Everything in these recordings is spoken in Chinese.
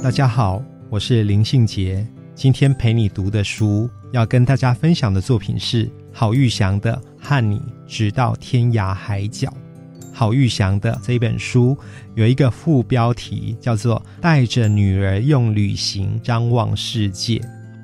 大家好，我是林信杰。今天陪你读的书，要跟大家分享的作品是郝玉祥的《和你直到天涯海角》。郝玉祥的这本书有一个副标题，叫做《带着女儿用旅行张望世界》。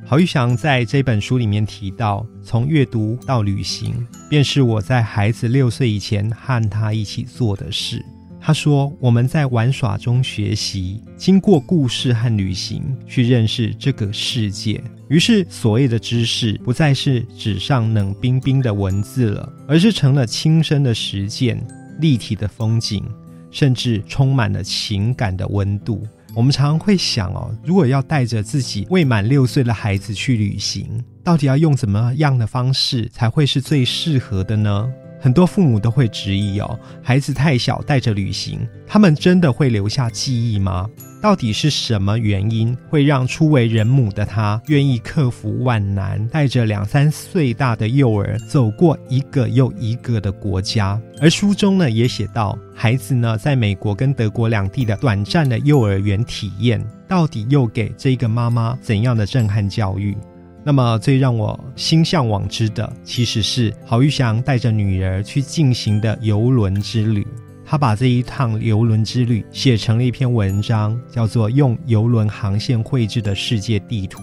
郝玉祥在这本书里面提到，从阅读到旅行，便是我在孩子六岁以前和他一起做的事。他说：“我们在玩耍中学习，经过故事和旅行去认识这个世界。于是，所谓的知识不再是纸上冷冰冰的文字了，而是成了亲身的实践、立体的风景，甚至充满了情感的温度。我们常常会想哦，如果要带着自己未满六岁的孩子去旅行，到底要用怎么样的方式才会是最适合的呢？”很多父母都会质疑哦，孩子太小带着旅行，他们真的会留下记忆吗？到底是什么原因会让初为人母的他愿意克服万难，带着两三岁大的幼儿走过一个又一个的国家？而书中呢也写到，孩子呢在美国跟德国两地的短暂的幼儿园体验，到底又给这个妈妈怎样的震撼教育？那么最让我心向往之的，其实是郝玉祥带着女儿去进行的游轮之旅。他把这一趟游轮之旅写成了一篇文章，叫做《用游轮航线绘制的世界地图》。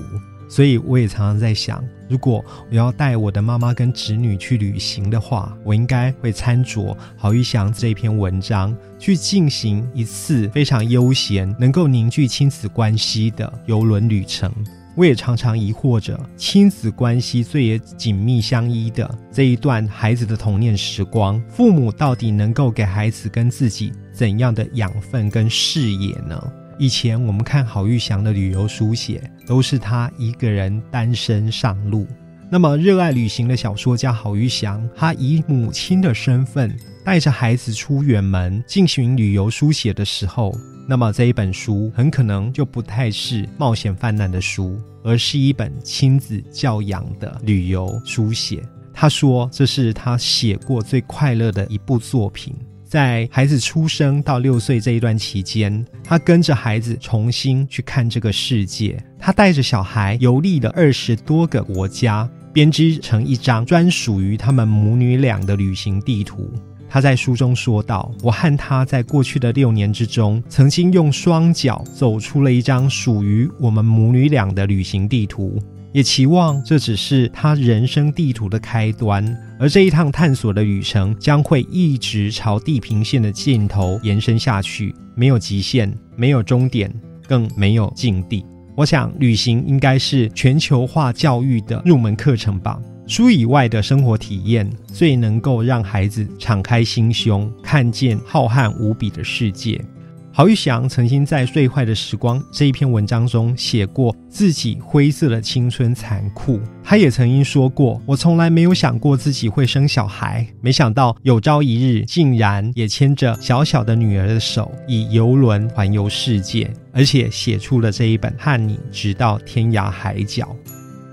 所以我也常常在想，如果我要带我的妈妈跟侄女去旅行的话，我应该会参酌郝玉祥这篇文章，去进行一次非常悠闲、能够凝聚亲子关系的游轮旅程。我也常常疑惑着，亲子关系最也紧密相依的这一段孩子的童年时光，父母到底能够给孩子跟自己怎样的养分跟视野呢？以前我们看郝玉祥的旅游书写，都是他一个人单身上路。那么热爱旅行的小说家郝玉祥，他以母亲的身份带着孩子出远门进行旅游书写的时候。那么这一本书很可能就不太是冒险泛滥的书，而是一本亲子教养的旅游书写。他说这是他写过最快乐的一部作品。在孩子出生到六岁这一段期间，他跟着孩子重新去看这个世界。他带着小孩游历了二十多个国家，编织成一张专属于他们母女俩的旅行地图。他在书中说道：“我和他在过去的六年之中，曾经用双脚走出了一张属于我们母女俩的旅行地图，也期望这只是他人生地图的开端。而这一趟探索的旅程将会一直朝地平线的尽头延伸下去，没有极限，没有终点，更没有境地。我想，旅行应该是全球化教育的入门课程吧。”书以外的生活体验，最能够让孩子敞开心胸，看见浩瀚无比的世界。郝玉祥曾经在《最坏的时光》这一篇文章中写过自己灰色的青春残酷。他也曾经说过：“我从来没有想过自己会生小孩，没想到有朝一日竟然也牵着小小的女儿的手，以游轮环游世界，而且写出了这一本《和你直到天涯海角》。”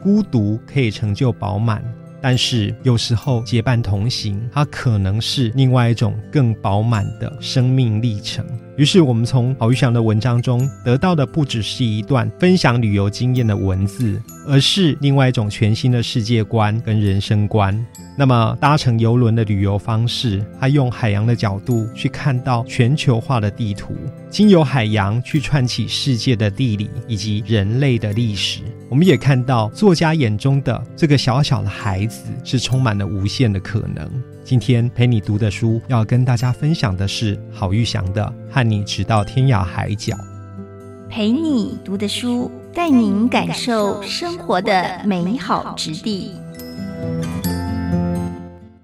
孤独可以成就饱满，但是有时候结伴同行，它可能是另外一种更饱满的生命历程。于是，我们从郝玉祥的文章中得到的不只是一段分享旅游经验的文字，而是另外一种全新的世界观跟人生观。那么，搭乘游轮的旅游方式，他用海洋的角度去看到全球化的地图，经由海洋去串起世界的地理以及人类的历史。我们也看到作家眼中的这个小小的孩子是充满了无限的可能。今天陪你读的书，要跟大家分享的是郝玉祥的《和你直到天涯海角》。陪你读的书，带您感受生活的美好之地。